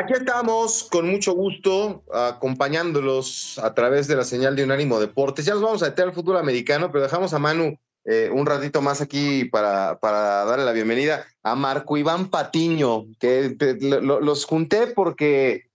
Aquí estamos con mucho gusto acompañándolos a través de la señal de Unánimo Deportes. Ya nos vamos a meter al fútbol americano, pero dejamos a Manu eh, un ratito más aquí para, para, darle la bienvenida a Marco Iván Patiño, que lo, los junté porque,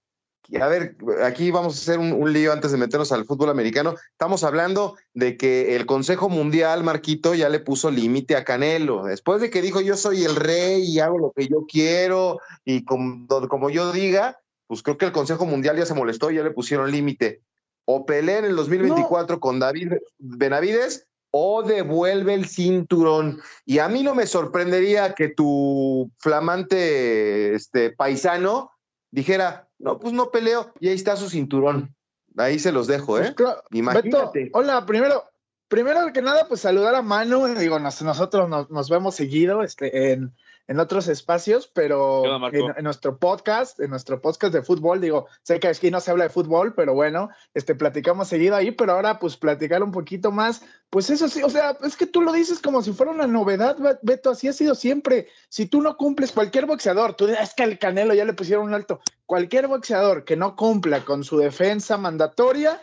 a ver, aquí vamos a hacer un, un, lío antes de meternos al fútbol americano. Estamos hablando de que el Consejo Mundial, Marquito, ya le puso límite a Canelo. Después de que dijo yo soy el rey y hago lo que yo quiero y como, como yo diga, pues creo que el Consejo Mundial ya se molestó y ya le pusieron límite. O pelea en el 2024 no. con David Benavides o devuelve el cinturón. Y a mí no me sorprendería que tu flamante este, paisano dijera, no, pues no peleo, y ahí está su cinturón. Ahí se los dejo, ¿eh? Pues claro. Imagínate. Beto, hola, primero, primero que nada, pues saludar a Manu. Digo, nos, nosotros nos, nos, vemos seguido este, en, en otros espacios, pero en, en, nuestro podcast, en nuestro podcast de fútbol, digo, sé que aquí no se habla de fútbol, pero bueno, este, platicamos seguido ahí, pero ahora pues platicar un poquito más, pues eso sí, o sea, es que tú lo dices como si fuera una novedad, Beto, así ha sido siempre. Si tú no cumples, cualquier boxeador, tú es que al Canelo ya le pusieron un alto, cualquier boxeador que no cumpla con su defensa mandatoria,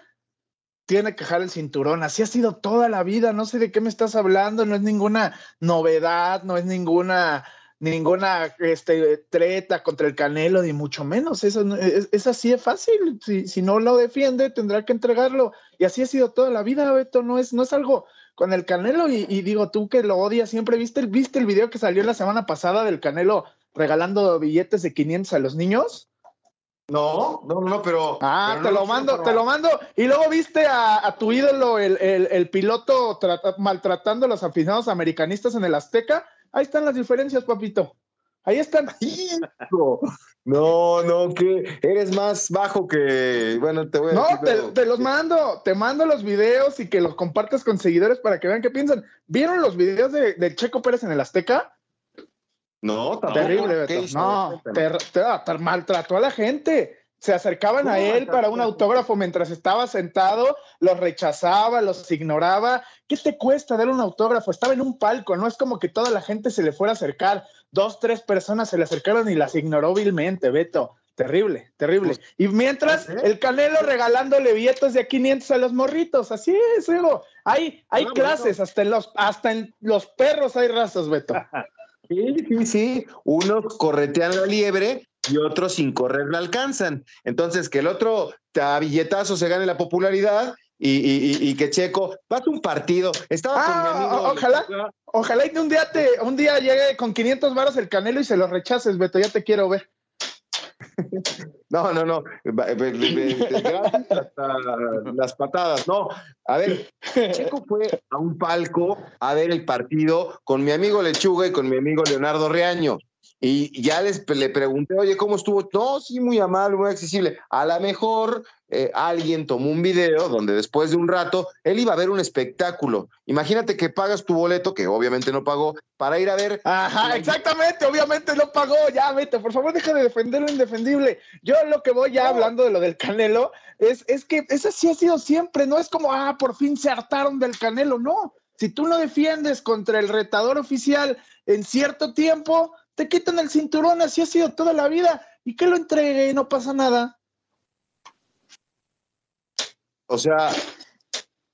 tiene que dejar el cinturón. Así ha sido toda la vida. No sé de qué me estás hablando. No es ninguna novedad, no es ninguna ninguna este, treta contra el Canelo, ni mucho menos. Eso es, es así de fácil. Si, si, no lo defiende, tendrá que entregarlo. Y así ha sido toda la vida, Beto. No es, no es algo con el Canelo. Y, y digo, tú que lo odias siempre, ¿viste, ¿viste el video que salió la semana pasada del Canelo regalando billetes de 500 a los niños? No, no, no, pero. Ah, pero te no lo mando, te lo mando. Y luego viste a, a tu ídolo, el, el, el piloto, maltratando a los aficionados americanistas en el Azteca. Ahí están las diferencias, papito. Ahí están. No, no, que eres más bajo que. Bueno, te voy a No, decir, te, pero... te, los mando. Te mando los videos y que los compartas con seguidores para que vean qué piensan. ¿Vieron los videos de, de Checo Pérez en el Azteca? No, tampoco. Terrible, Beto. No, ter, ter, ter, maltrató a la gente. Se acercaban a él para un autógrafo mientras estaba sentado, los rechazaba, los ignoraba. ¿Qué te cuesta dar un autógrafo? Estaba en un palco, no es como que toda la gente se le fuera a acercar. Dos, tres personas se le acercaron y las ignoró vilmente, Beto. Terrible, terrible. Y mientras el Canelo regalándole billetes de a 500 a los morritos, así es, Hugo. Hay, hay ah, clases, hasta, en los, hasta en los perros hay razas, Beto. Sí, sí, sí. Unos corretean la liebre y otros sin correr la alcanzan. Entonces, que el otro a billetazo se gane la popularidad y, y, y, y que Checo pase un partido. Estaba ah, con mi amigo. Ojalá, ojalá y un día, te, un día llegue con 500 varos el Canelo y se lo rechaces, Beto. Ya te quiero ver. No, no, no. Gracias hasta las patadas. No, a ver, Checo fue a un palco a ver el partido con mi amigo Lechuga y con mi amigo Leonardo Reaño. Y ya les le pregunté, oye, ¿cómo estuvo? No, sí, muy amable, muy accesible. A lo mejor eh, alguien tomó un video donde después de un rato él iba a ver un espectáculo. Imagínate que pagas tu boleto, que obviamente no pagó, para ir a ver. Ajá, exactamente, obviamente no pagó. Ya, vete, por favor, deja de defender lo indefendible. Yo lo que voy ya no. hablando de lo del Canelo es, es que eso sí ha sido siempre, no es como, ah, por fin se hartaron del Canelo, no. Si tú no defiendes contra el retador oficial en cierto tiempo, te quitan el cinturón, así ha sido toda la vida, y que lo entregue y no pasa nada. O sea,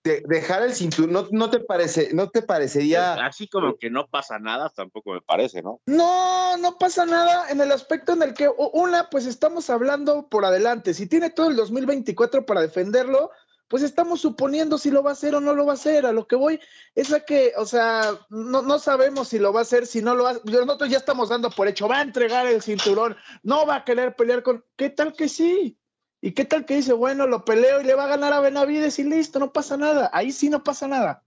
de dejar el cinturón, ¿no, ¿no, te parece, no te parecería? Así como que no pasa nada, tampoco me parece, ¿no? No, no pasa nada en el aspecto en el que, una, pues estamos hablando por adelante, si tiene todo el 2024 para defenderlo, pues estamos suponiendo si lo va a hacer o no lo va a hacer. A lo que voy es a que, o sea, no, no sabemos si lo va a hacer, si no lo hacer. Nosotros ya estamos dando por hecho, va a entregar el cinturón, no va a querer pelear con. ¿Qué tal que sí? ¿Y qué tal que dice, bueno, lo peleo y le va a ganar a Benavides y listo, no pasa nada? Ahí sí no pasa nada.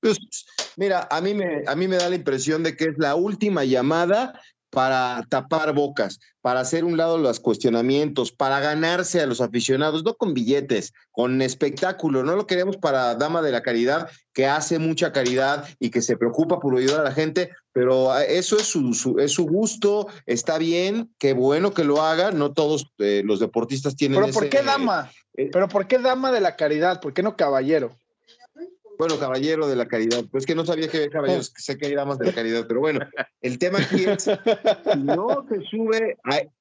Pues, mira, a mí, me, a mí me da la impresión de que es la última llamada para tapar bocas, para hacer un lado los cuestionamientos, para ganarse a los aficionados, no con billetes, con espectáculo. No lo queremos para Dama de la Caridad, que hace mucha caridad y que se preocupa por ayudar a la gente, pero eso es su, es su gusto, está bien, qué bueno que lo haga. No todos eh, los deportistas tienen. ¿Pero por qué Dama? Eh, ¿Pero por qué Dama de la Caridad? ¿Por qué no Caballero? Bueno, caballero de la caridad. Pues que no sabía que había caballeros, que sé que hay damas de la caridad, pero bueno, el tema aquí es, si no se sube,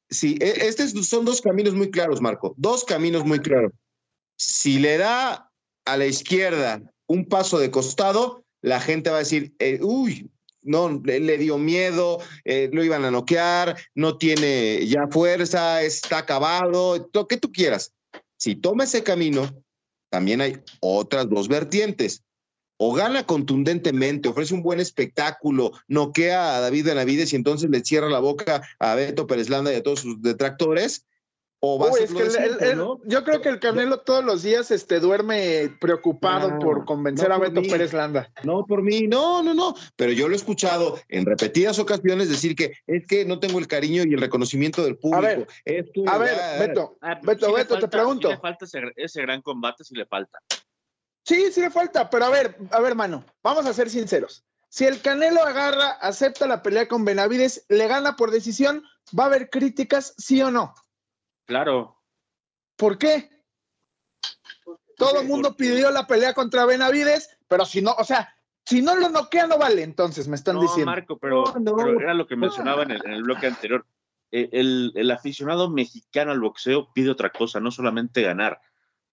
sí, e, estos son dos caminos muy claros, Marco, dos caminos muy claros. Si le da a la izquierda un paso de costado, la gente va a decir, eh, uy, no, le, dio miedo, eh, lo iban a noquear, no tiene ya fuerza, está acabado, lo que tú quieras. Si toma ese camino, también hay otras dos vertientes. O gana contundentemente, ofrece un buen espectáculo, noquea a David Benavides y entonces le cierra la boca a Beto Pérez Landa y a todos sus detractores, yo creo que el Canelo todos los días este, duerme preocupado por convencer a Beto Pérez Landa. No por mí, no, no, no. Pero yo lo he escuchado en repetidas ocasiones decir que es que no tengo el cariño y el reconocimiento del público. A ver, Beto, ah, Beto, Beto, te pregunto. le falta ese, gran combate, si le falta. Sí, sí le falta, pero a ver, a ver, mano, vamos a ser sinceros. Si el Canelo agarra, acepta la pelea con Benavides, le gana por decisión, ¿va a haber críticas, sí o no? Claro. ¿Por qué? Todo el mundo pidió la pelea contra Benavides, pero si no, o sea, si no lo noquea no vale, entonces me están diciendo. Marco, pero, era lo que mencionaba en el, bloque anterior. E, el, aficionado mexicano al boxeo pide otra cosa, no solamente ganar,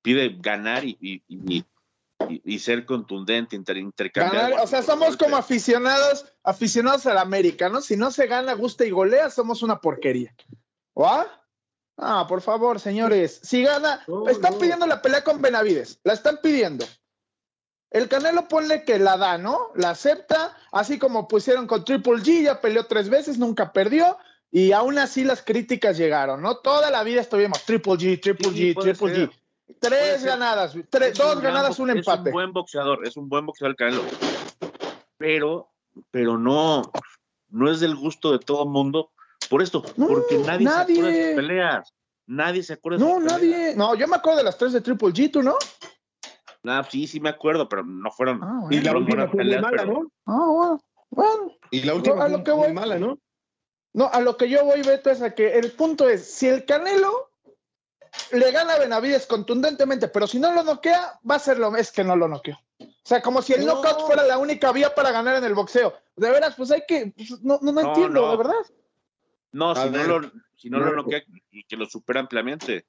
pide ganar y, y, ser contundente, intercambiar. o sea, somos como aficionados, aficionados al América, ¿no? Si no se gana, gusta y golea, somos una porquería. ¿O? Ah, por favor, señores. Si gana, están pidiendo la pelea con Benavides. La están pidiendo. El Canelo pone que la da, ¿no? La acepta, así como pusieron con Triple G, ya peleó tres veces, nunca perdió, y aún así las críticas llegaron, ¿no? Toda la vida estuvimos Triple G, Triple G, Triple G. Tres ganadas, dos ganadas, un empate. Es un buen boxeador, es un buen boxeador el Canelo. Pero, pero no, no es del gusto de todo el mundo por esto, porque nadie, se acuerda de sus peleas. Nadie se acuerda de No, nadie. No, yo me acuerdo de las tres de Triple G, ¿tú no? Ah, sí, sí me acuerdo, pero no fueron. Ah, y la última fue muy mala, ¿no? Ah, bueno. Y la última fue muy mala, ¿no? No, a lo que yo voy, Beto, es a que el punto es, si el Canelo le gana a Benavides contundentemente, pero si no lo noquea, va a ser lo es que no lo noqueó. O sea, como si el knockout fuera la única vía para ganar en el boxeo. De veras, pues hay que, pues, no, no, entiendo, de verdad. No, si no, lo, si no lo noquea y que lo supera ampliamente.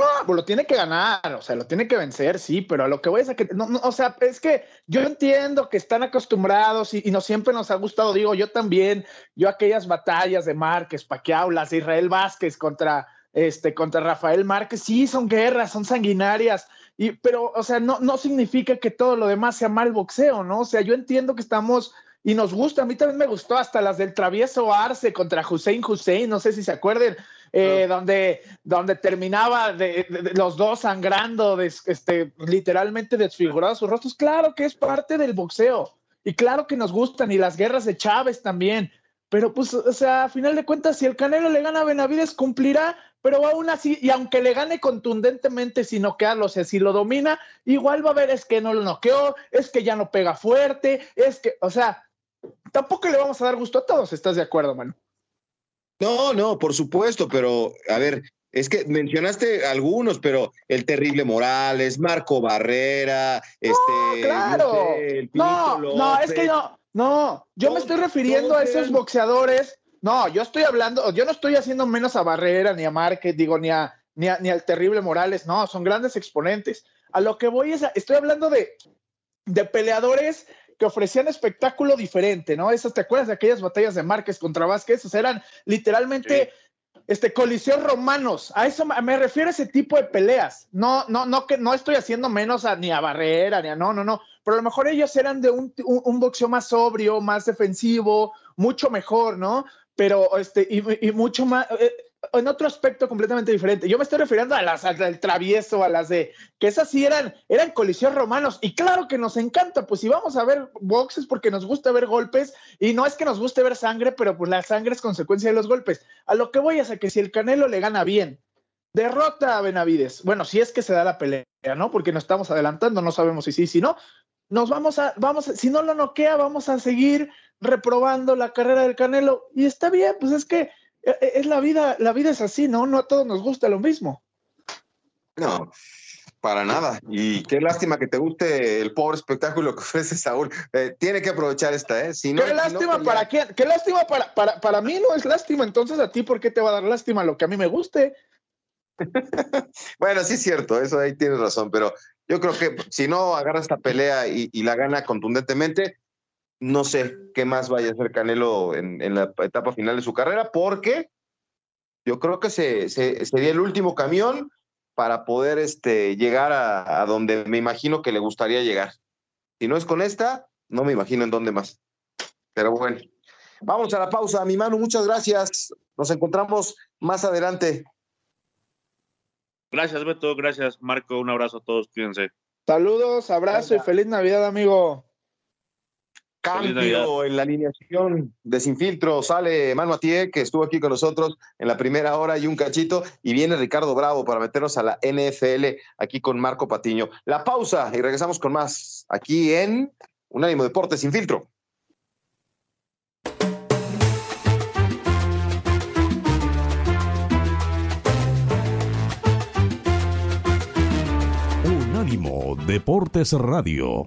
Ah, pues lo tiene que ganar, o sea, lo tiene que vencer, sí, pero a lo que voy es a que, no, o sea, es que yo entiendo que están acostumbrados y, no siempre nos ha gustado, digo, yo también, yo aquellas batallas de Márquez, Paquiao, las de Israel Vázquez contra, este, contra Rafael Márquez, sí, son guerras, son sanguinarias, y, pero, o sea, no, no significa que todo lo demás sea mal boxeo, ¿no? O sea, yo entiendo que estamos y nos gusta. A mí también me gustó hasta las del travieso Arce contra Hussein Hussein, no sé si se acuerden, eh, donde, donde terminaba de, los dos sangrando, este, literalmente desfigurados sus rostros. Claro que es parte del boxeo y claro que nos gustan y las guerras de Chávez también. Pero pues, o sea, a final de cuentas, si el Canelo le gana a Benavides, cumplirá, pero aún así, y aunque le gane contundentemente sin noquearlo, o sea, si lo domina, igual va a ver, es que no lo noqueó, es que ya no pega fuerte, es que, o sea, tampoco le vamos a dar gusto a todos, ¿estás de acuerdo, mano? No, no, por supuesto, pero a ver, es que mencionaste algunos, pero el terrible Morales, Marco Barrera, este. Claro. No, no, es que no, no, yo me estoy refiriendo a esos boxeadores. No, yo estoy hablando, yo no estoy haciendo menos a Barrera, ni a Márquez, digo, ni a, ni, ni al terrible Morales, no, son grandes exponentes. A lo que voy es, estoy hablando de, de peleadores que ofrecían espectáculo diferente, ¿no? Esas, ¿te acuerdas de aquellas batallas de Márquez contra Vázquez? O sea, eran literalmente este, coliseos romanos. A eso me refiero a ese tipo de peleas. No, no, no, que no estoy haciendo menos a, ni a Barrera, ni a no, no, no. Pero a lo mejor ellos eran de un, un, boxeo más sobrio, más defensivo, mucho mejor, ¿no? Pero, este, y, mucho más, eh, en otro aspecto completamente diferente. Yo me estoy refiriendo a las del travieso, a las de que esas sí eran, eran colisión romanos. Y claro que nos encanta, pues si vamos a ver boxes porque nos gusta ver golpes, y no es que nos guste ver sangre, pero pues la sangre es consecuencia de los golpes. A lo que voy es a que si el Canelo le gana bien, derrota a Benavides, bueno, si es que se da la pelea, ¿no? Porque nos estamos adelantando, no sabemos si sí, si no. Nos vamos a, vamos, si no lo noquea, vamos a seguir reprobando la carrera del Canelo. Y está bien, pues es que es la vida, la vida es así, ¿no? No a todos nos gusta lo mismo. No, para nada. Y qué lástima que te guste el pobre espectáculo que ofrece Saúl. Eh, tiene que aprovechar esta, ¿eh? Si no, qué lástima para quién, qué lástima para, para, para mí no es lástima. Entonces, ¿a ti por qué te va a dar lástima lo que a mí me guste? bueno, sí es cierto, eso ahí tienes razón, pero yo creo que si no agarra esta pelea y, y la gana contundentemente, no sé qué más vaya a hacer Canelo en, la etapa final de su carrera, porque yo creo que se, sería el último camión para poder este, llegar a, donde me imagino que le gustaría llegar. Si no es con esta, no me imagino en dónde más. Pero bueno, vamos a la pausa. Mi mano, muchas gracias. Nos encontramos más adelante. Gracias, Beto. Gracias, Marco. Un abrazo a todos. Cuídense. Saludos, abrazo y feliz Navidad, amigo. Cambio en la alineación de Sin Filtro. Sale Manu Atié, que estuvo aquí con nosotros en la primera hora y un cachito. Y viene Ricardo Bravo para meternos a la NFL aquí con Marco Patiño. La pausa y regresamos con más aquí en Unánimo Deporte Sin Filtro. Unánimo Deportes Radio.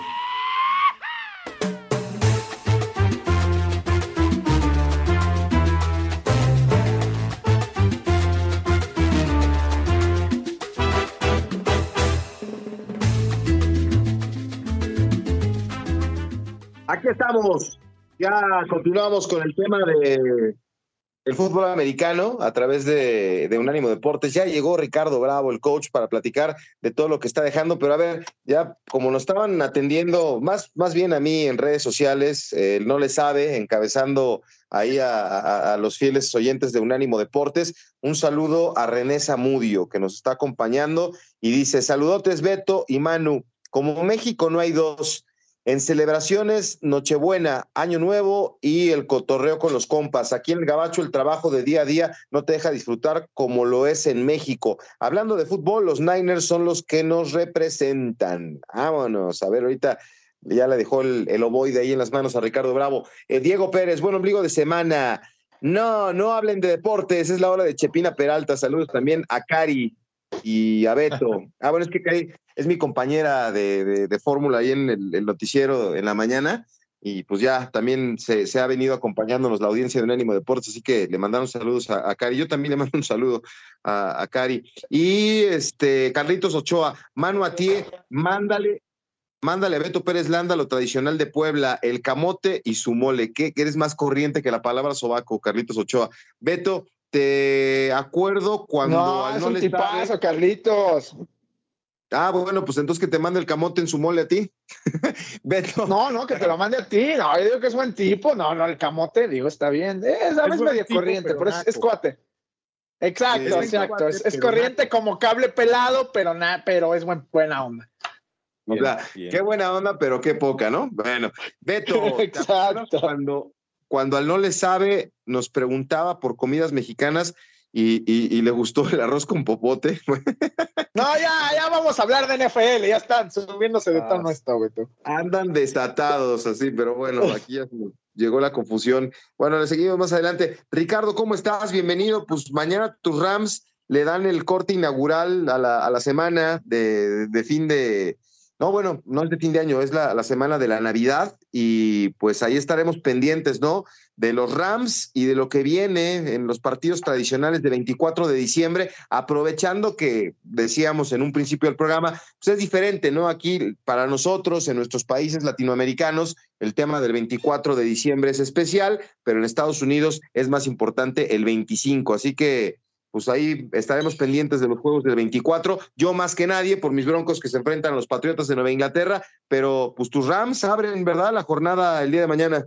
Aquí estamos. Ya continuamos con el tema de el fútbol americano a través de, Unánimo Deportes. Ya llegó Ricardo Bravo, el coach, para platicar de todo lo que está dejando. Pero a ver, ya como nos estaban atendiendo, más, más bien a mí en redes sociales, no le sabe, encabezando ahí a, a, los fieles oyentes de Unánimo Deportes. Un saludo a René Zamudio, que nos está acompañando y dice: Saludotes, Beto y Manu. Como México no hay dos en celebraciones, Nochebuena, Año Nuevo y el cotorreo con los compas. Aquí en el Gabacho el trabajo de día a día no te deja disfrutar como lo es en México. Hablando de fútbol, los Niners son los que nos representan. Vámonos, a ver, ahorita ya le dejó el, el ovoide ahí en las manos a Ricardo Bravo. Eh, Diego Pérez, buen ombligo de semana. No, no hablen de deportes, es la hora de Chepina Peralta. Saludos también a Cari y a Beto. Ah, bueno, es que Cari es mi compañera de, de, fórmula ahí en el, noticiero en la mañana y pues ya también se, se, ha venido acompañándonos la audiencia de Unánimo Deportes, así que le mandaron saludos a, a, Cari. Yo también le mando un saludo a, a Cari. Y este, Carlitos Ochoa, mano a ti, mándale, mándale a Beto Pérez Landa lo tradicional de Puebla, el camote y su mole, que, eres más corriente que la palabra sobaco, Carlitos Ochoa. Beto, te acuerdo cuando no, es un tipazo, Carlitos. Ah, bueno, pues entonces que te mande el camote en su mole a ti. Beto. No, no, que te lo mande a ti. No, yo digo que es buen tipo. No, no, el camote, digo, está bien. Es, es medio corriente, pero, es, cuate. Exacto, exacto. es, corriente como cable pelado, pero nada, pero es buen, buena onda. qué buena onda, pero qué poca, ¿no? Bueno, Beto, exacto. Cuando, cuando al no le sabe, nos preguntaba por comidas mexicanas y, le gustó el arroz con popote. no, ya, ya vamos a hablar de NFL, ya están subiéndose de tono esto, güey. Andan desatados así, pero bueno, aquí ya llegó la confusión. Bueno, le seguimos más adelante. Ricardo, ¿cómo estás? Bienvenido. Pues mañana tus Rams le dan el corte inaugural a la, a la semana de, de, fin de, no, bueno, no es de fin de año, es la, semana de la Navidad y pues ahí estaremos pendientes, ¿no? De los Rams y de lo que viene en los partidos tradicionales de 24 de diciembre, aprovechando que decíamos en un principio del programa, pues es diferente, ¿no? Aquí para nosotros, en nuestros países latinoamericanos, el tema del 24 de diciembre es especial, pero en Estados Unidos es más importante el 25, así que pues ahí estaremos pendientes de los juegos del 24. Yo más que nadie por mis broncos que se enfrentan a los Patriotas de Nueva Inglaterra, pero pues tus Rams abren, ¿verdad? La jornada el día de mañana.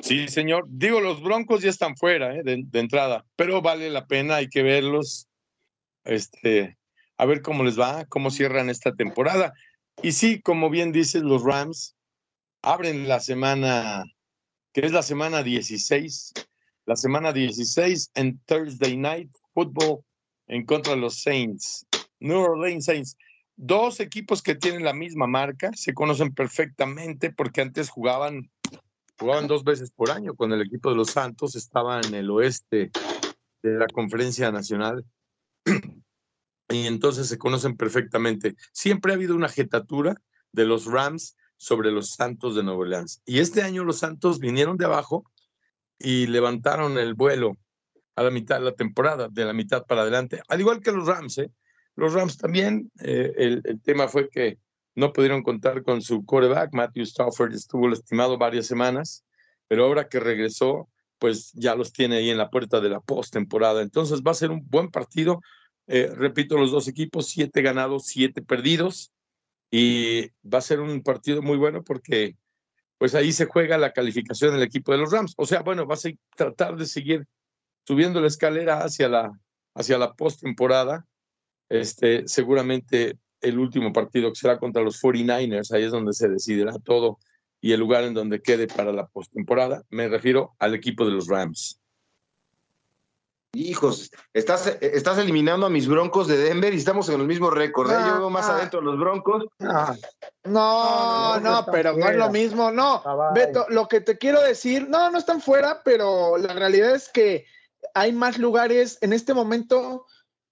Sí, señor. Digo, los broncos ya están fuera ¿eh? de, entrada, pero vale la pena, hay que verlos, este, a ver cómo les va, cómo cierran esta temporada. Y sí, como bien dices, los Rams abren la semana, que es la semana 16 la semana 16 en Thursday Night Football en contra de los Saints. New Orleans Saints. Dos equipos que tienen la misma marca, se conocen perfectamente porque antes jugaban, jugaban dos veces por año con el equipo de los Santos, estaba en el oeste de la conferencia nacional y entonces se conocen perfectamente. Siempre ha habido una jetatura de los Rams sobre los Santos de Nueva Orleans. Y este año los Santos vinieron de abajo y levantaron el vuelo a la mitad de la temporada, de la mitad para adelante, al igual que los Rams. ¿eh? Los Rams también, eh, el, tema fue que no pudieron contar con su quarterback, Matthew Stafford estuvo lastimado varias semanas, pero ahora que regresó, pues ya los tiene ahí en la puerta de la postemporada. Entonces va a ser un buen partido. Eh, repito, los dos equipos, siete ganados, siete perdidos, y va a ser un partido muy bueno porque pues ahí se juega la calificación del equipo de los Rams. O sea, bueno, vas a tratar de seguir subiendo la escalera hacia la, hacia la postemporada. Este, seguramente el último partido que será contra los 49ers, ahí es donde se decidirá todo y el lugar en donde quede para la postemporada. Me refiero al equipo de los Rams. Hijos, estás, estás eliminando a mis broncos de Denver y estamos en el mismo récord. ¿eh? Yo veo más ah. adentro los broncos. Ah. No, no, pero no es lo mismo. No, Beto, lo que te quiero decir, no, no están fuera, pero la realidad es que hay más lugares en este momento.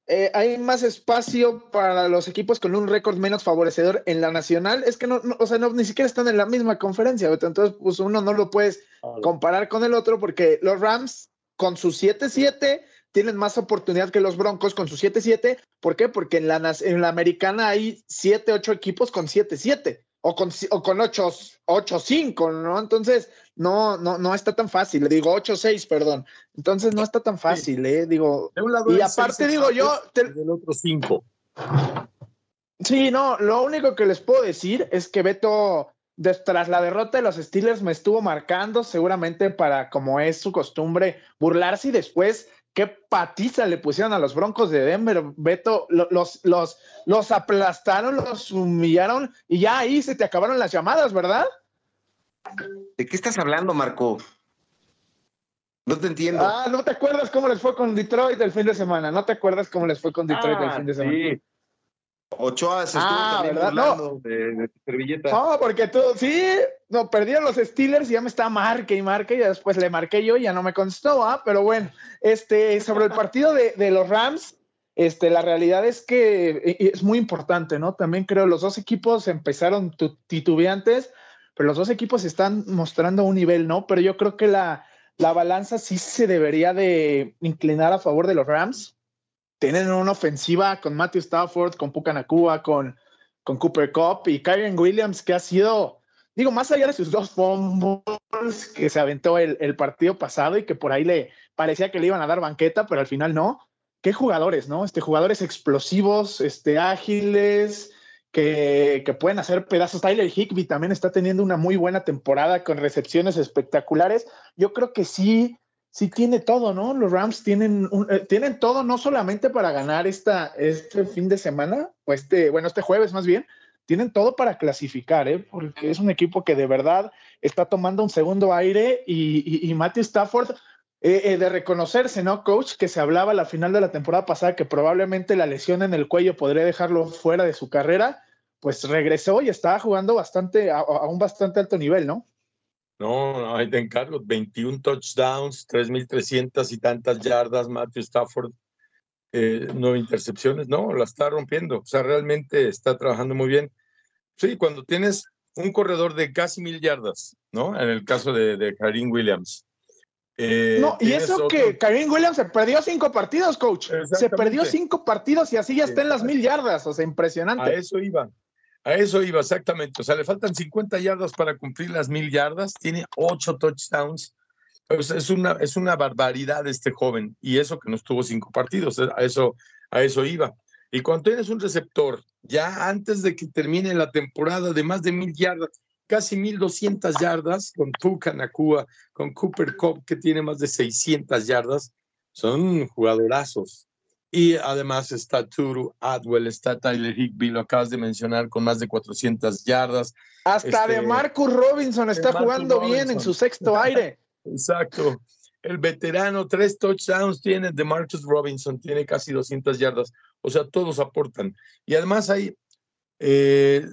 Eh, hay más espacio para los equipos con un récord menos favorecedor en la nacional. Es que no, o sea, no, ni siquiera están en la misma conferencia. Beto. Entonces, pues uno no lo puedes comparar con el otro porque los Rams con su 7-7 tienen más oportunidad que los Broncos con su 7-7. ¿Por qué? Porque en la, en la americana hay 7, 8 equipos con 7-7 o con, o con 8-5, ¿no? Entonces, no, no, no está tan fácil. Le digo 8-6, perdón. Entonces, no está tan fácil, ¿eh? Digo, y aparte, digo yo. Del otro 5. Sí, no, lo único que les puedo decir es que Beto tras la derrota de los Steelers me estuvo marcando seguramente para, como es su costumbre, burlarse y después qué patiza le pusieron a los Broncos de Denver, Beto, los, los, los aplastaron, los humillaron y ya ahí se te acabaron las llamadas, ¿verdad? ¿De qué estás hablando, Marco? No te entiendo. Ah, no te acuerdas cómo les fue con Detroit el fin de semana. No te acuerdas cómo les fue con Detroit el ah, fin de semana. Sí. Ochoa se estuvo ah, ¿verdad? No. De, servilleta. No, porque tú, sí, no, perdieron los Steelers y ya me estaba marque y marque y después le marqué yo y ya no me contestó, ¿ah? Pero bueno, este, sobre el partido de, de, los Rams, este, la realidad es que es muy importante, ¿no? También creo los dos equipos empezaron titubeantes, pero los dos equipos están mostrando un nivel, ¿no? Pero yo creo que la, la balanza sí se debería de inclinar a favor de los Rams tienen una ofensiva con Matthew Stafford, con Puka Nakua, con, con Cooper Cup y Kyren Williams, que ha sido, digo, más allá de sus dos fumbles que se aventó el, partido pasado y que por ahí le parecía que le iban a dar banqueta, pero al final no. Qué jugadores, ¿no? Este, jugadores explosivos, este, ágiles, que, pueden hacer pedazos. Tyler Higby también está teniendo una muy buena temporada con recepciones espectaculares. Yo creo que sí sí tiene todo, ¿no? Los Rams tienen, eh, tienen todo, no solamente para ganar esta, este fin de semana, o este, bueno, este jueves más bien, tienen todo para clasificar, ¿eh? Porque es un equipo que de verdad está tomando un segundo aire y, Matthew Stafford, eh, eh, de reconocerse, ¿no, coach? Que se hablaba a la final de la temporada pasada que probablemente la lesión en el cuello podría dejarlo fuera de su carrera, pues regresó y estaba jugando bastante, a un bastante alto nivel, ¿no? No, ahí te encargo. 21 touchdowns, 3.300 y tantas yardas, Matthew Stafford. Eh, nueve intercepciones, no, la está rompiendo, o sea, realmente está trabajando muy bien. Sí, cuando tienes un corredor de casi mil yardas, ¿no? En el caso de, de Karim Williams. Eh, no, y eso que Karim Williams se perdió cinco partidos, coach. Se perdió cinco partidos y así ya está en las mil yardas, o sea, impresionante. A eso iba, a eso iba exactamente. O sea, le faltan 50 yardas para cumplir las mil yardas, tiene ocho touchdowns. Es, una, es una barbaridad este joven, y eso que no estuvo cinco partidos, a eso, a eso iba. Y cuando tienes un receptor, ya antes de que termine la temporada de más de mil yardas, casi 1200 yardas, con Puka Nakua, con Cooper Cup, que tiene más de 600 yardas, son jugadorazos. Y además está Turu Adwell, está Tyler Higby, lo acabas de mencionar, con más de 400 yardas. Hasta de este, Marcus Robinson está jugando bien en su sexto aire. Exacto. El veterano, tres touchdowns tiene de Marcus Robinson, tiene casi 200 yardas. O sea, todos aportan. Y además hay eh,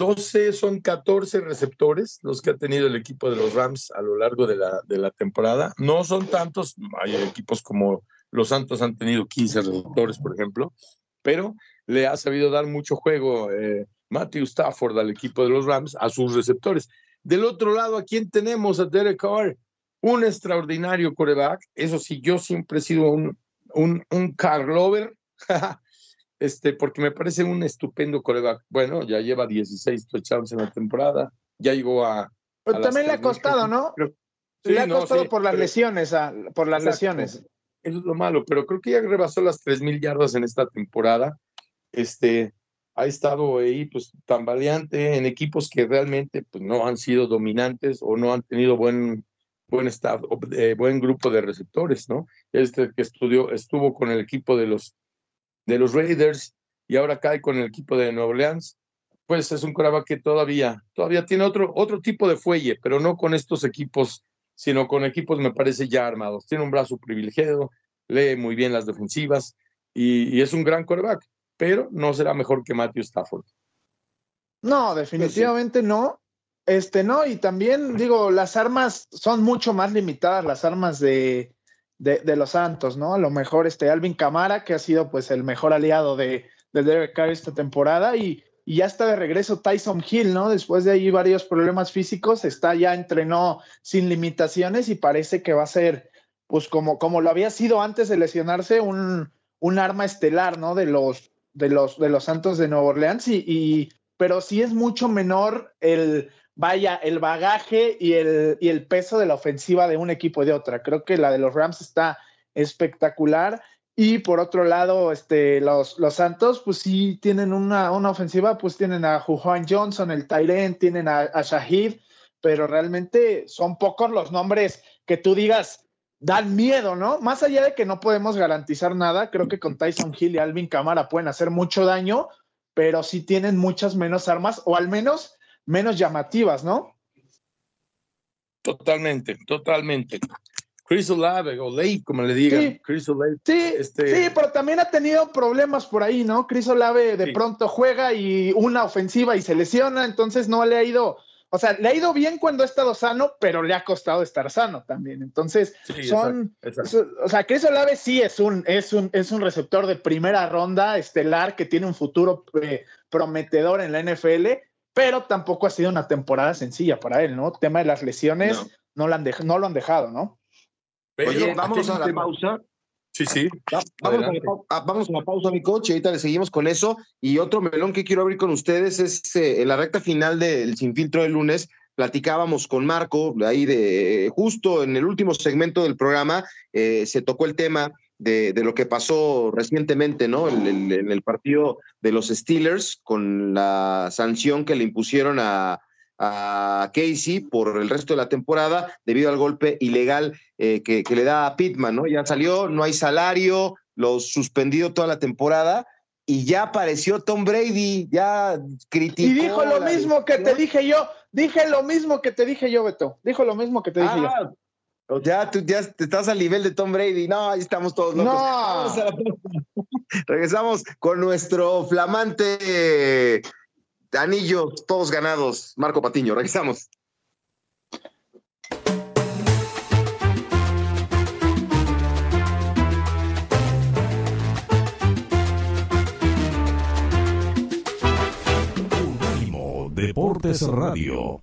12 son 14 receptores los que ha tenido el equipo de los Rams a lo largo de la, de la temporada. No son tantos, hay equipos como los Santos han tenido 15 receptores, por ejemplo, pero le ha sabido dar mucho juego eh, Matthew Stafford al equipo de los Rams, a sus receptores. Del otro lado, ¿a quién tenemos? A Derek Carr, un extraordinario coreback. Eso sí, yo siempre he sido un, un, un car lover. este, porque me parece un estupendo coreback. Bueno, ya lleva 16 touchdowns en la temporada, ya llegó a... Pero también le ha costado, ¿no? le ha costado por las lesiones, por las lesiones. Eso es lo malo, pero creo que ya rebasó las 3.000 yardas en esta temporada. Este, ha estado ahí pues tambaleante en equipos que realmente pues, no han sido dominantes o no han tenido buen buen staff, eh, buen grupo de receptores, ¿no? Este que estudió, estuvo con el equipo de los de los Raiders y ahora cae con el equipo de Nueva Orleans, pues es un coreback que todavía, todavía tiene otro, otro tipo de fuelle, pero no con estos equipos, sino con equipos, me parece, ya armados. Tiene un brazo privilegiado, lee muy bien las defensivas y, es un gran coreback, pero no será mejor que Matthew Stafford. No, definitivamente no. Este no, y también digo, las armas son mucho más limitadas, las armas de, de, los Santos, ¿no? A lo mejor este Alvin Camara, que ha sido pues el mejor aliado de, de Derek Carr esta temporada, y, ya está de regreso Tyson Hill, ¿no? Después de ahí varios problemas físicos, está ya entrenó sin limitaciones y parece que va a ser, pues como, como lo había sido antes de lesionarse, un, un arma estelar, ¿no? De los, de los, de los Santos de Nueva Orleans, y, pero sí es mucho menor el vaya, el bagaje y el, y el peso de la ofensiva de un equipo y de otra. Creo que la de los Rams está espectacular. Y por otro lado, este, los, los Santos, pues sí tienen una, una ofensiva, pues tienen a Juan Johnson, el Tyrant, tienen a, a, Shahid, pero realmente son pocos los nombres que tú digas dan miedo, ¿no? Más allá de que no podemos garantizar nada, creo que con Tyson Hill y Alvin Camara pueden hacer mucho daño, pero sí tienen muchas menos armas, o al menos menos llamativas, ¿no? Totalmente, totalmente. Chris Olave, o Lake, como le digan. Sí, Chris Olave. Sí, este... sí, pero también ha tenido problemas por ahí, ¿no? Chris Olave de pronto juega y una ofensiva y se lesiona, entonces no le ha ido, o sea, le ha ido bien cuando ha estado sano, pero le ha costado estar sano también. Entonces, son, o sea, Chris Olave sí es un, es un, es un receptor de primera ronda estelar que tiene un futuro eh, prometedor en la NFL pero tampoco ha sido una temporada sencilla para él, ¿no? tema de las lesiones no, lo, han no lo han dejado, ¿no? Oye, vamos a la pausa. Sí, sí. vamos, a la, pausa, mi coche, ahorita le seguimos con eso. Y otro melón que quiero abrir con ustedes es eh, en la recta final del Sin Filtro del lunes. Platicábamos con Marco, ahí de justo en el último segmento del programa, eh, se tocó el tema de, lo que pasó recientemente, ¿no? En, el partido de los Steelers, con la sanción que le impusieron a, Casey por el resto de la temporada debido al golpe ilegal eh, que, le da a Pittman, ¿no? Ya salió, no hay salario, lo suspendido toda la temporada y ya apareció Tom Brady, ya criticó. Y dijo lo mismo que te dije yo, dije lo mismo que te dije yo, Beto, dijo lo mismo que te dije yo. Ah, ya, tú ya estás al nivel de Tom Brady. No, ahí estamos todos locos. No. Regresamos con nuestro flamante Anillos, todos ganados. Marco Patiño, regresamos. Deportes Radio.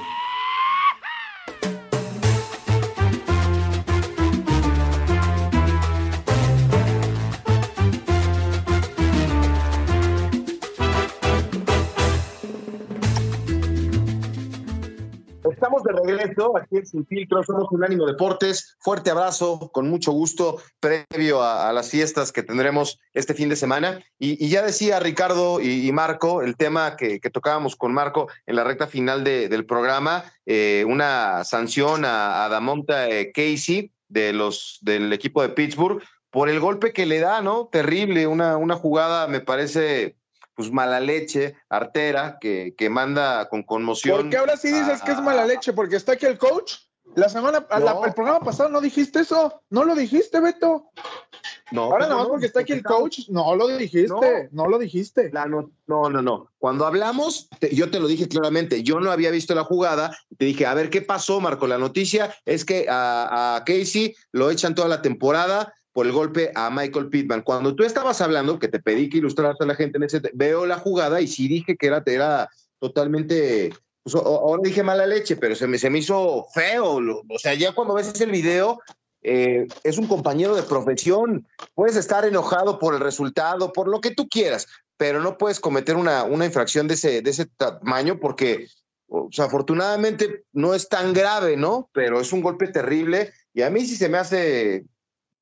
Estamos de regreso aquí en Sin Filtro, somos Unánimo Deportes. Fuerte abrazo, con mucho gusto, previo a, las fiestas que tendremos este fin de semana. Y, ya decía Ricardo y, Marco, el tema que, tocábamos con Marco en la recta final del programa, eh, una sanción a, Damonta eh, Casey de los, del equipo de Pittsburgh por el golpe que le da, ¿no? Terrible, una, una jugada, me parece pues mala leche, artera, que, que manda con conmoción. ¿Por qué ahora sí dices que es mala leche? Porque está aquí el coach. La semana, el programa pasado no dijiste eso, no lo dijiste, Beto. No, ahora nada más porque está aquí el coach, no lo dijiste, no, lo dijiste. no, no, no, Cuando hablamos, yo te lo dije claramente, yo no había visto la jugada, te dije, a ver qué pasó, Marco. La noticia es que a, a Casey lo echan toda la temporada, por el golpe a Michael Pittman. Cuando tú estabas hablando, que te pedí que ilustraras a la gente en ese, veo la jugada y sí dije que era, era totalmente, pues, ahora dije mala leche, pero se me, se me hizo feo. O sea, ya cuando ves el video, eh, es un compañero de profesión, puedes estar enojado por el resultado, por lo que tú quieras, pero no puedes cometer una, una infracción de ese, de ese tamaño porque, o sea, afortunadamente no es tan grave, ¿no? Pero es un golpe terrible y a mí sí se me hace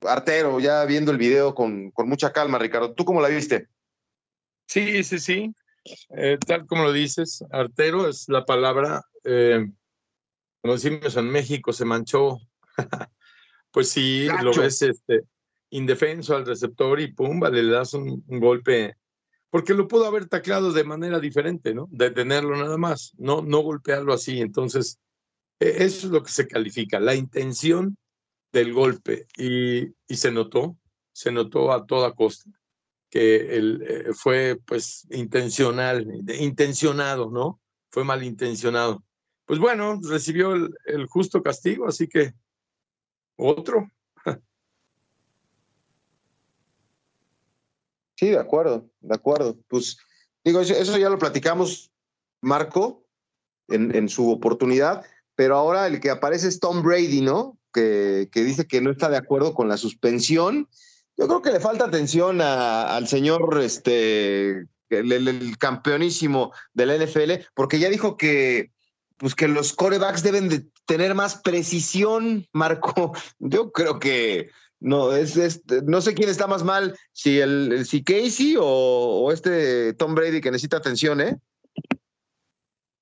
artero, ya viendo el video con, mucha calma, Ricardo. ¿Tú cómo la viste? Sí, sí, sí. Eh, tal como lo dices, artero es la palabra, eh, como decimos en México, se manchó. pues sí, lo ves este, indefenso al receptor y pum, vale, le das un, golpe, porque lo pudo haber taclado de manera diferente, ¿no? Detenerlo nada más, no, no golpearlo así. Entonces, e, eso es lo que se califica, la intención del golpe y, se notó, se notó a toda costa que el, eh, fue pues intencional, intencionado, ¿no? Fue malintencionado. Pues bueno, recibió el, justo castigo, así que otro. Sí, de acuerdo, de acuerdo. Pues digo, eso, ya lo platicamos, Marco, en, en, su oportunidad, pero ahora el que aparece es Tom Brady, ¿no? Que, dice que no está de acuerdo con la suspensión. Yo creo que le falta atención al señor, este, el, campeonísimo de la NFL, porque ya dijo que, pues que los corebacks deben de tener más precisión, Marco. Yo creo que no, es, no sé quién está más mal, si el, si Casey o, este Tom Brady que necesita atención, ¿eh?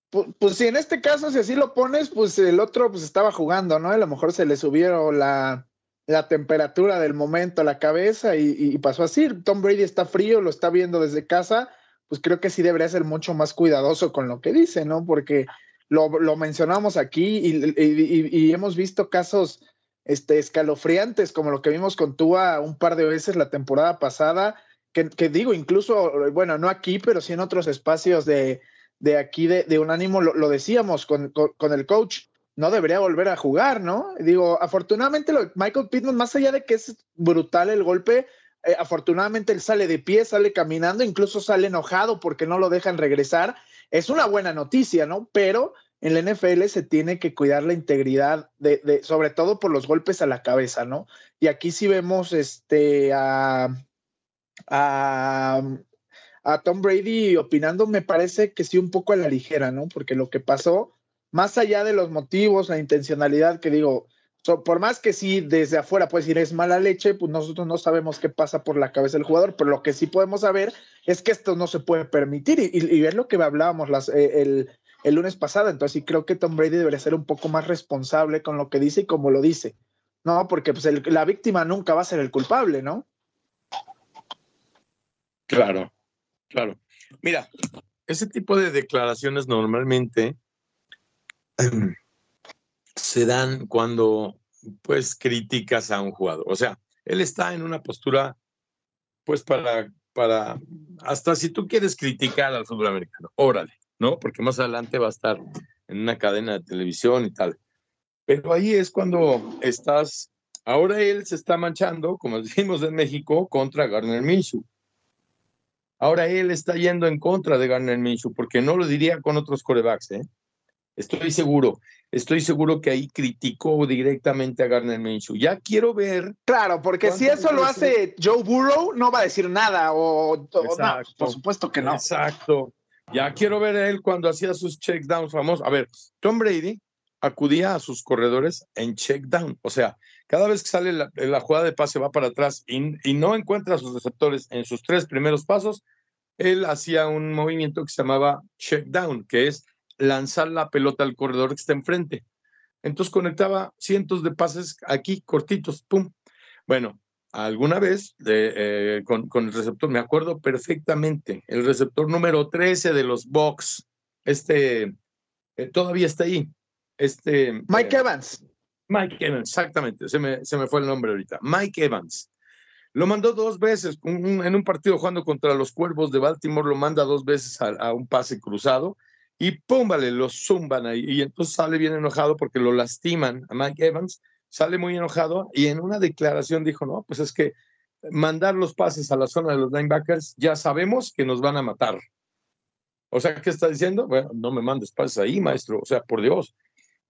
Pues, si en este caso, si así lo pones, pues el otro pues estaba jugando, ¿no? A lo mejor se le subieron la, la temperatura del momento a la cabeza y, pasó así. Tom Brady está frío, lo está viendo desde casa, pues creo que sí debería ser mucho más cuidadoso con lo que dice, ¿no? Porque lo, lo mencionamos aquí y, y, hemos visto casos este, escalofriantes, como lo que vimos con Tua un par de veces la temporada pasada, que, que digo, incluso, bueno, no aquí, pero sí en otros espacios de de aquí de, de un ánimo, lo, decíamos con, con, el coach, no debería volver a jugar, ¿no? Digo, afortunadamente lo, Michael Pittman, más allá de que es brutal el golpe, eh, afortunadamente él sale de pie, sale caminando, incluso sale enojado porque no lo dejan regresar. Es una buena noticia, ¿no? Pero en la NFL se tiene que cuidar la integridad, de, de, sobre todo por los golpes a la cabeza, ¿no? Y aquí sí vemos este, a, a a Tom Brady opinando, me parece que sí un poco a la ligera, ¿no? Porque lo que pasó, más allá de los motivos, la intencionalidad, que digo, por más que sí desde afuera puedes decir es mala leche, pues nosotros no sabemos qué pasa por la cabeza del jugador, pero lo que sí podemos saber es que esto no se puede permitir y, y, es lo que hablábamos las, eh, el, el, lunes pasado. Entonces sí creo que Tom Brady debería ser un poco más responsable con lo que dice y como lo dice, ¿no? Porque pues la víctima nunca va a ser el culpable, ¿no? Claro. Claro. Mira, ese tipo de declaraciones normalmente em, se dan cuando pues criticas a un jugador. O sea, él está en una postura pues para, para, hasta si tú quieres criticar al fútbol americano, órale, ¿no? Porque más adelante va a estar en una cadena de televisión y tal. Pero ahí es cuando estás, ahora él se está manchando, como decimos en México, contra Garner Minshew. Ahora él está yendo en contra de Garner Minshew, porque no lo diría con otros corebacks, ¿eh? Estoy seguro, estoy seguro que ahí criticó directamente a Garner Minshew. Ya quiero ver. Claro, porque si eso lo hace Joe Burrow, no va a decir nada, o, no, por supuesto que no. Exacto. Ya quiero ver a él cuando hacía sus checkdowns famosos. A ver, Tom Brady acudía a sus corredores en checkdown. O sea, cada vez que sale la, jugada de pase va para atrás y, no encuentra a sus receptores en sus tres primeros pasos, él hacía un movimiento que se llamaba checkdown, que es lanzar la pelota al corredor que está enfrente. Entonces conectaba cientos de pases aquí, cortitos, pum. Bueno, alguna vez eh, con, el receptor, me acuerdo perfectamente, el receptor número 13 de los Bucks, este, eh, todavía está ahí, este, Mike eh, Evans. Mike Evans, exactamente, se me, se me fue el nombre ahorita. Mike Evans. Lo mandó dos veces en un partido jugando contra los Cuervos de Baltimore, lo manda dos veces a, un pase cruzado y pum, vale, lo zumban ahí. Y entonces sale bien enojado porque lo lastiman a Mike Evans, sale muy enojado y en una declaración dijo, no, pues es que mandar los pases a la zona de los linebackers, ya sabemos que nos van a matar. O sea, ¿qué está diciendo? Bueno, no me mandes pases ahí, maestro. O sea, por Dios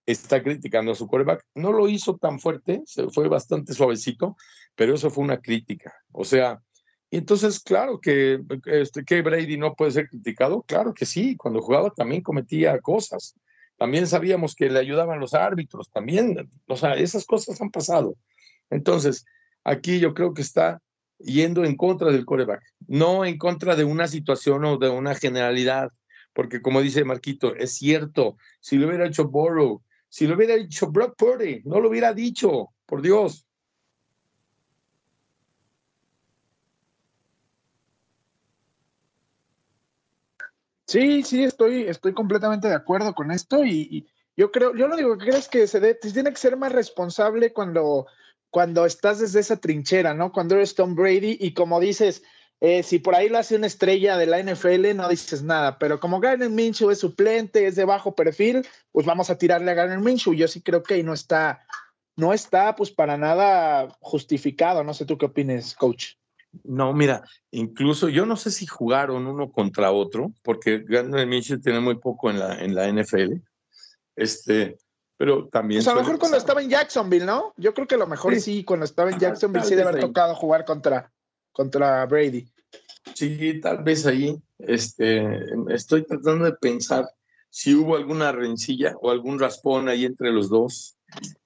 está criticando a su coreback. No lo hizo tan fuerte, se fue bastante suavecito, pero eso fue una crítica. O sea, y entonces, claro que, este, que Brady no puede ser criticado, claro que sí, cuando jugaba también cometía cosas. También sabíamos que le ayudaban los árbitros, también, o sea, esas cosas han pasado. Entonces, aquí yo creo que está yendo en contra del coreback, no en contra de una situación o de una generalidad, porque como dice Marquito, es cierto, si lo hubiera hecho Borrow, si lo hubiera dicho Brock Purdy, no lo hubiera dicho, por Dios. Sí, sí, estoy, estoy completamente de acuerdo con esto y, yo creo, yo lo digo que crees que se tiene que ser más responsable cuando, cuando estás desde esa trinchera, ¿no? Cuando eres Tom Brady y como dices, eh, si por ahí lo hace una estrella de la NFL, no dices nada, pero como Garner Minshew es suplente, es de bajo perfil, pues vamos a tirarle a Garner Minshew. Yo sí creo que ahí no está, no está pues para nada justificado. No sé tú qué opines, coach. No, mira, incluso yo no sé si jugaron uno contra otro, porque Garner Minshew tiene muy poco en la, en la NFL. Este, pero también. Pues a lo mejor cuando estaba en Jacksonville, ¿no? Yo creo que a lo mejor sí, cuando estaba en Jacksonville sí debe haber tocado jugar contra, contra Brady. Sí, tal vez ahí. Este, estoy tratando de pensar si hubo alguna rencilla o algún raspón ahí entre los dos.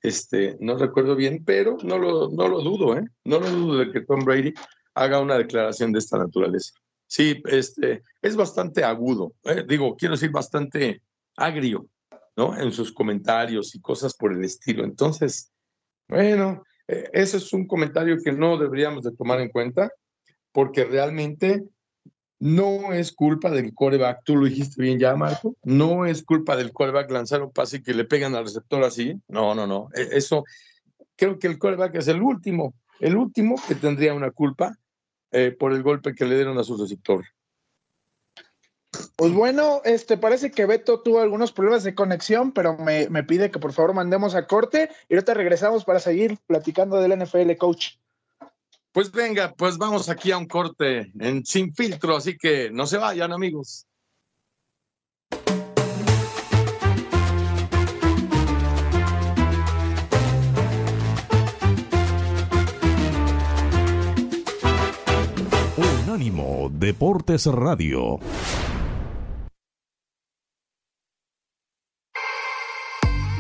Este, no recuerdo bien, pero no lo, no lo dudo, ¿eh? No lo dudo de que Tom Brady haga una declaración de esta naturaleza. Sí, este, es bastante agudo, ¿eh? digo, quiero decir bastante agrio, ¿no? En sus comentarios y cosas por el estilo. Entonces, bueno, eh, ese es un comentario que no deberíamos de tomar en cuenta porque realmente no es culpa del coreback, tú lo dijiste bien ya, Marco, no es culpa del coreback lanzar un pase que le pegan al receptor así, no, no, no, e, eso, creo que el coreback es el último, el último que tendría una culpa eh, por el golpe que le dieron a su receptor. Pues bueno, este parece que Beto tuvo algunos problemas de conexión, pero me, me pide que por favor mandemos a corte y ahorita regresamos para seguir platicando del NFL, coach. Pues venga, pues vamos aquí a un corte en sin filtro, así que no se vayan amigos. Unánimo Deportes Radio.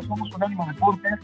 Todos, somos Unánimo Deportes.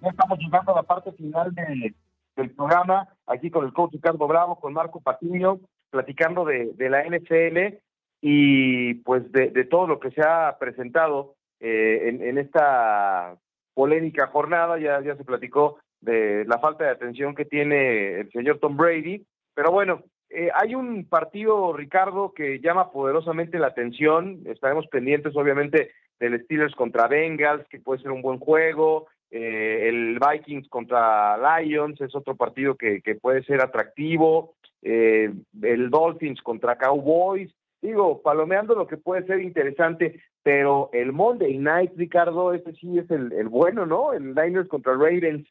Ya estamos llegando a la parte final del programa, aquí con el coach Ricardo Bravo, con Marco Patiño, platicando de, de la NFL y pues de, de, todo lo que se ha presentado eh, en, en, esta polémica jornada. Ya, ya se platicó de la falta de atención que tiene el señor Tom Brady. Pero bueno, eh, hay un partido, Ricardo, que llama poderosamente la atención. Estaremos pendientes, obviamente, del Steelers contra Bengals, que puede ser un buen juego. Eh, el Vikings contra Lions es otro partido que, que puede ser atractivo. Eh, el Dolphins contra Cowboys. Digo, palomeando lo que puede ser interesante, pero el Monday Night, Ricardo, ese sí es el, el bueno, ¿no? El Niners contra Ravens.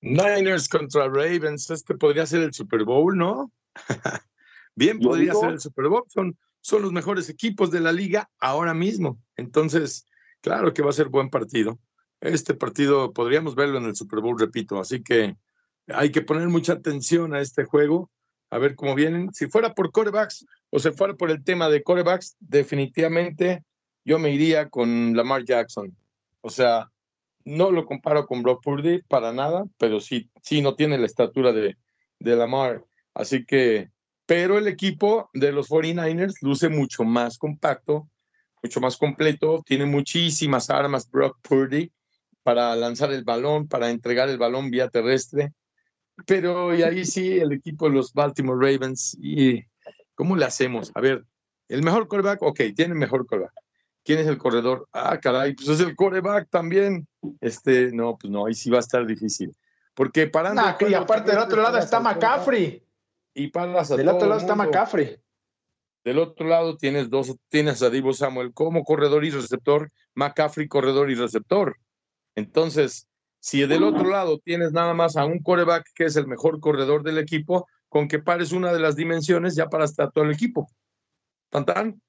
Niners contra Ravens, este podría ser el Super Bowl, ¿no? Bien, podría ser el Super Bowl. Son, son los mejores equipos de la liga ahora mismo. Entonces, claro que va a ser buen partido. Este partido podríamos verlo en el Super Bowl, repito. Así que hay que poner mucha atención a este juego, a ver cómo vienen. Si fuera por corebacks o se fuera por el tema de corebacks, definitivamente yo me iría con Lamar Jackson. O sea, no lo comparo con Brock Purdy para nada, pero sí, sí no tiene la estatura de, de Lamar. Así que, pero el equipo de los 49ers luce mucho más compacto, mucho más completo, tiene muchísimas armas Brock Purdy para lanzar el balón, para entregar el balón vía terrestre. Pero y ahí sí, el equipo de los Baltimore Ravens, ¿y cómo le hacemos? A ver, el mejor quarterback, ok, tiene el mejor quarterback. ¿Quién es el corredor? Ah, caray, pues es el coreback también. Este, no, pues no, ahí sí va a estar difícil. Porque para No, y aparte del otro lado está McCaffrey. Y para Del otro lado está McCaffrey. Del otro lado tienes dos, tienes a Divo Samuel como corredor y receptor, McCaffrey corredor y receptor. Entonces, si del otro lado tienes nada más a un coreback que es el mejor corredor del equipo, con que pares una de las dimensiones, ya para estar todo el equipo. ¿Tan,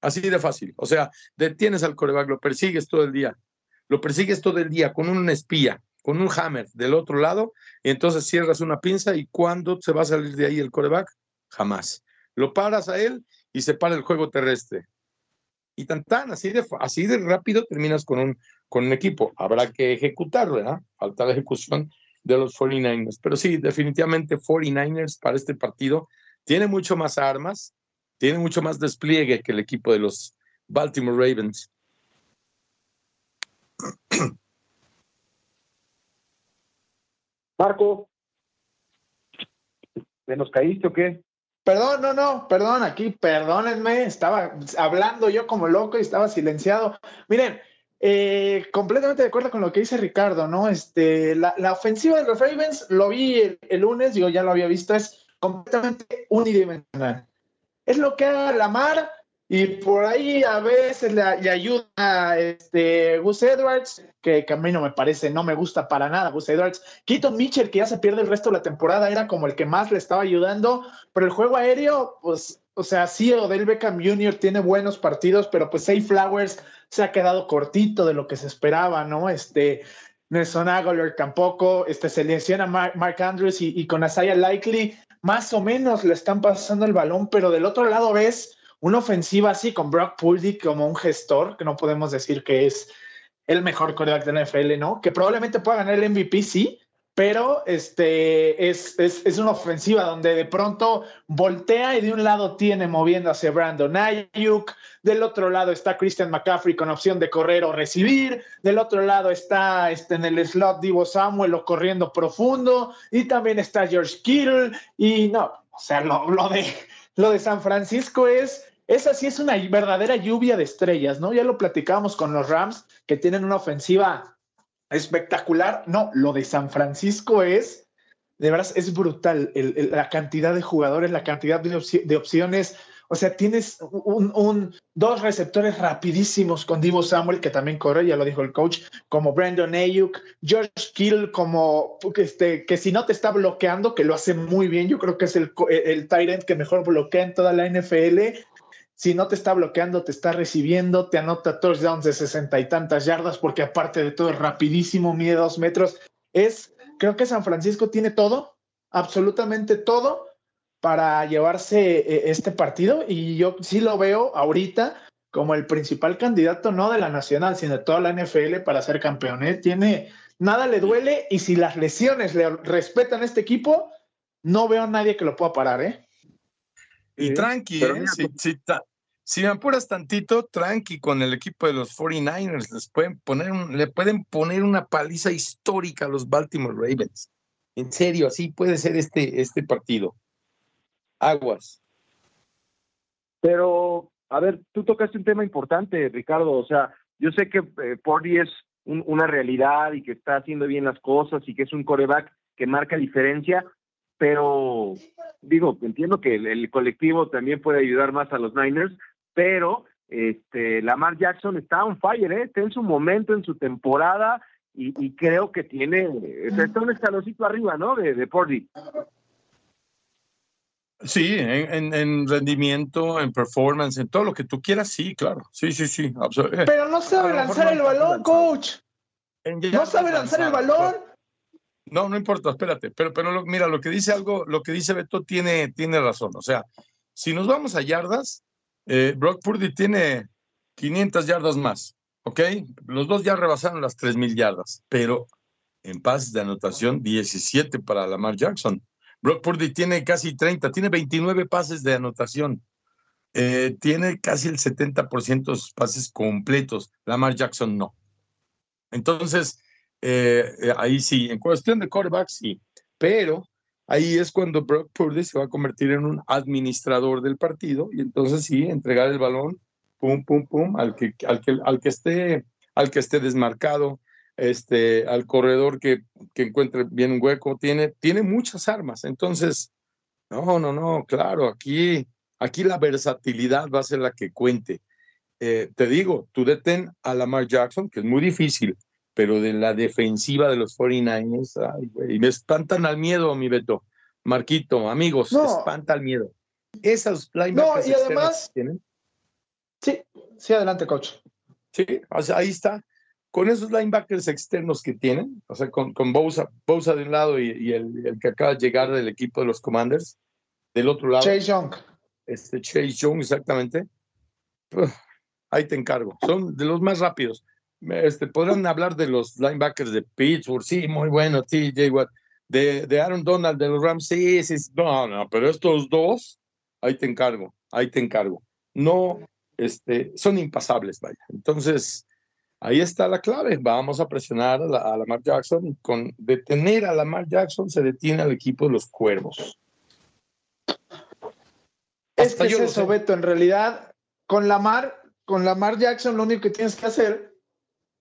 Así de fácil. O sea, detienes al coreback, lo persigues todo el día. Lo persigues todo el día con un espía, con un hammer del otro lado, y entonces cierras una pinza y ¿cuándo se va a salir de ahí el coreback? Jamás. Lo paras a él y se para el juego terrestre. Y tan tan, así de, así de rápido terminas con un, con un equipo. Habrá que ejecutarlo, ¿verdad? Falta la ejecución de los 49ers. Pero sí, definitivamente 49ers para este partido tiene mucho más armas, tiene mucho más despliegue que el equipo de los Baltimore Ravens. Marco, ¿te nos caíste o qué? Perdón, no, no, perdón, aquí, perdónenme, estaba hablando yo como loco y estaba silenciado. Miren, eh, completamente de acuerdo con lo que dice Ricardo, ¿no? Este, la, ofensiva de los Ravens, lo vi el, el, lunes, yo ya lo había visto, es completamente unidimensional es lo que haga Lamar y por ahí a veces le, ayuda este Gus Edwards, que, a mí no me parece, no me gusta para nada Gus Edwards. Keaton Mitchell, que ya se pierde el resto de la temporada, era como el que más le estaba ayudando, pero el juego aéreo, pues, o sea, sí, Odell Beckham Jr. tiene buenos partidos, pero pues Say Flowers se ha quedado cortito de lo que se esperaba, ¿no? Este, Nelson Aguilar tampoco, este, se lesiona Mark, Andrews y, y con Asaya Likely más o menos le están pasando el balón, pero del otro lado ves una ofensiva así con Brock Purdy como un gestor, que no podemos decir que es el mejor coreback de la NFL, ¿no? Que probablemente pueda ganar el MVP, sí, pero este es, es, una ofensiva donde de pronto voltea y de un lado tiene moviendo hacia Brandon Ayuk, del otro lado está Christian McCaffrey con opción de correr o recibir, del otro lado está este, en el slot Divo Samuel o corriendo profundo, y también está George Kittle, y no, o sea, lo, lo de, lo de San Francisco es esa sí es una verdadera lluvia de estrellas, ¿no? Ya lo platicábamos con los Rams, que tienen una ofensiva espectacular. No, lo de San Francisco es, de verdad, es brutal. la cantidad de jugadores, la cantidad de, opciones. O sea, tienes un, dos receptores rapidísimos con Divo Samuel, que también corre, ya lo dijo el coach, como Brandon Ayuk, George Kill, como este, que si no te está bloqueando, que lo hace muy bien. Yo creo que es el, el que mejor bloquea en toda la NFL si no te está bloqueando, te está recibiendo, te anota touchdowns de sesenta y tantas yardas, porque aparte de todo es rapidísimo, mide dos metros. Es, creo que San Francisco tiene todo, absolutamente todo para llevarse eh, este partido y yo sí lo veo ahorita como el principal candidato no de la nacional, sino de toda la NFL para ser campeón. ¿eh? Tiene, nada le duele y si las lesiones le respetan a este equipo, no veo a nadie que lo pueda parar, ¿eh? Y tranqui, ¿eh? si, me apuras tantito, tranqui con el equipo de los 49ers, les pueden poner le pueden poner una paliza histórica a los Baltimore Ravens. En serio, así puede ser este, este partido. Aguas. Pero, a ver, tú tocaste un tema importante, Ricardo. O sea, yo sé que eh, es una realidad y que está haciendo bien las cosas y que es un coreback que marca diferencia, pero digo, entiendo que el, colectivo también puede ayudar más a los Niners, pero este Lamar Jackson está on fire, ¿eh? está en su momento, en su temporada, y, creo que tiene, está un escaloncito arriba, ¿no? De, de Pordy. Sí, en, rendimiento, en performance, en todo lo que tú quieras, sí, claro. Sí, sí, sí. Pero no sabe lanzar el balón, coach. No sabe lanzar el balón. No, no importa, espérate, pero, pero mira, lo que dice algo, lo que dice Beto tiene, tiene razón. O sea, si nos vamos a yardas, eh, Brock Purdy tiene 500 yardas más, ¿ok? Los dos ya rebasaron las 3.000 yardas, pero en pases de anotación, 17 para Lamar Jackson. Brock Purdy tiene casi 30, tiene 29 pases de anotación. Eh, tiene casi el 70% de sus pases completos. Lamar Jackson no. Entonces, eh, ahí sí, en cuestión de quarterback sí, pero ahí es cuando Brock Purdy se va a convertir en un administrador del partido y entonces sí, entregar el balón, pum, pum, pum, al que, al que, al que esté, al que esté desmarcado, este, al corredor que, que encuentre bien un hueco, tiene, tiene muchas armas. Entonces, no, no, no, claro, aquí, aquí la versatilidad va a ser la que cuente. Eh, te digo, tú detén a Lamar Jackson, que es muy difícil, pero de la defensiva de los 49ers, ay, güey, me espantan al miedo, mi Beto. Marquito, amigos, me espanta al miedo. Esas linebackers no, y además, tienen. Sí, sí, adelante, coach. Sí, o sea, ahí está. Con esos linebackers externos que tienen, o sea, con, con Bosa, Bosa de un lado y, el, el, que acaba de llegar del equipo de los Commanders, del otro lado. Chase Young. Este Chase Young, exactamente. ahí te encargo. Son de los más rápidos este, podrán hablar de los linebackers de Pittsburgh, sí, muy bueno, TJ Watt, de, de Aaron Donald, de los Rams, sí, sí, no, no, pero estos dos, ahí te encargo, ahí te encargo. No, este, son impasables, vaya. Entonces, ahí está la clave. Vamos a presionar a, la, Lamar Jackson. Con detener a Lamar Jackson se detiene al equipo de los cuervos. Es que es eso, Beto. En realidad, con Lamar, con Lamar Jackson, lo único que tienes que hacer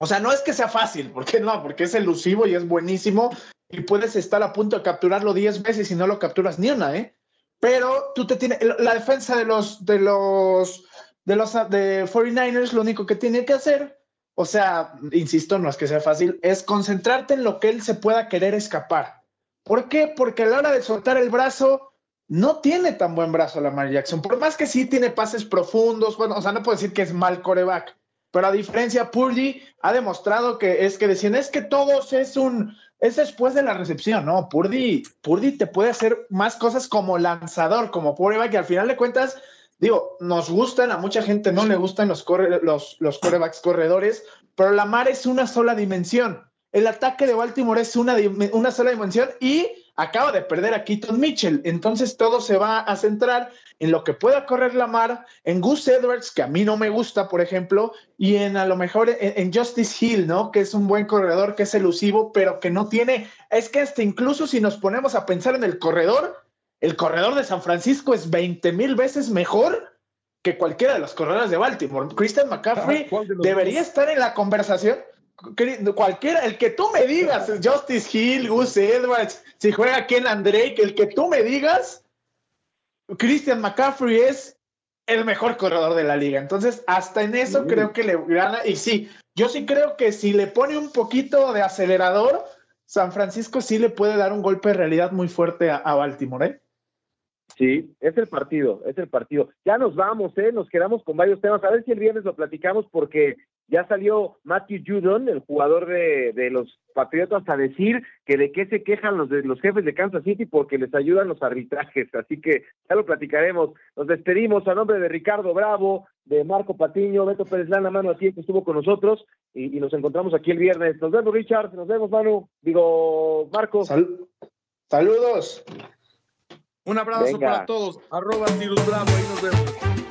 o sea, no es que sea fácil, ¿por qué no? Porque es elusivo y es buenísimo y puedes estar a punto de capturarlo 10 veces y no lo capturas ni una, ¿eh? Pero tú te tienes, la defensa de los, de los, de los de 49ers, lo único que tiene que hacer, o sea, insisto, no es que sea fácil, es concentrarte en lo que él se pueda querer escapar. ¿Por qué? Porque a la hora de soltar el brazo, no tiene tan buen brazo Lamar Jackson. Por más que sí tiene pases profundos, bueno, o sea, no puedo decir que es mal coreback, pero a diferencia, Purdy ha demostrado que es que decían, es que todos es un, es después de la recepción, ¿no? Purdy, Purdy te puede hacer más cosas como lanzador, como quarterback, y al final de cuentas, digo, nos gustan, a mucha gente no le gustan los, los, los quarterbacks corredores, pero la mar es una sola dimensión. El ataque de Baltimore es una, una sola dimensión y acaba de perder a Keaton Mitchell. Entonces todo se va a centrar en lo que pueda correr la mar, en Gus Edwards, que a mí no me gusta, por ejemplo, y en a lo mejor en, Justice Hill, ¿no? Que es un buen corredor, que es elusivo, pero que no tiene. Es que hasta incluso si nos ponemos a pensar en el corredor, el corredor de San Francisco es 20 mil veces mejor que cualquiera de los corredores de Baltimore. Christian McCaffrey debería estar en la conversación cualquiera, el que tú me digas, Justice Hill, Gus Edwards, si juega Ken Drake, el que tú me digas, Christian McCaffrey es el mejor corredor de la liga. Entonces, hasta en eso creo que le gana. Y sí, yo sí creo que si le pone un poquito de acelerador, San Francisco sí le puede dar un golpe de realidad muy fuerte a, a Baltimore. ¿eh? Sí, es el partido, es el partido. Ya nos vamos, ¿eh? Nos quedamos con varios temas. A ver si el viernes lo platicamos porque Ya salió Matthew Judon, el jugador de, de los Patriotas, a decir que de qué se quejan los, de, los jefes de Kansas City porque les ayudan los arbitrajes. Así que ya lo platicaremos. Nos despedimos a nombre de Ricardo Bravo, de Marco Patiño, Beto Pérez Lana, Manu aquí que estuvo con nosotros y, nos encontramos aquí el viernes. Nos vemos, Richard. Nos vemos, Manu. Digo, Marco. saludos. Un abrazo para todos. Arroba Tirus Bravo. Ahí nos vemos.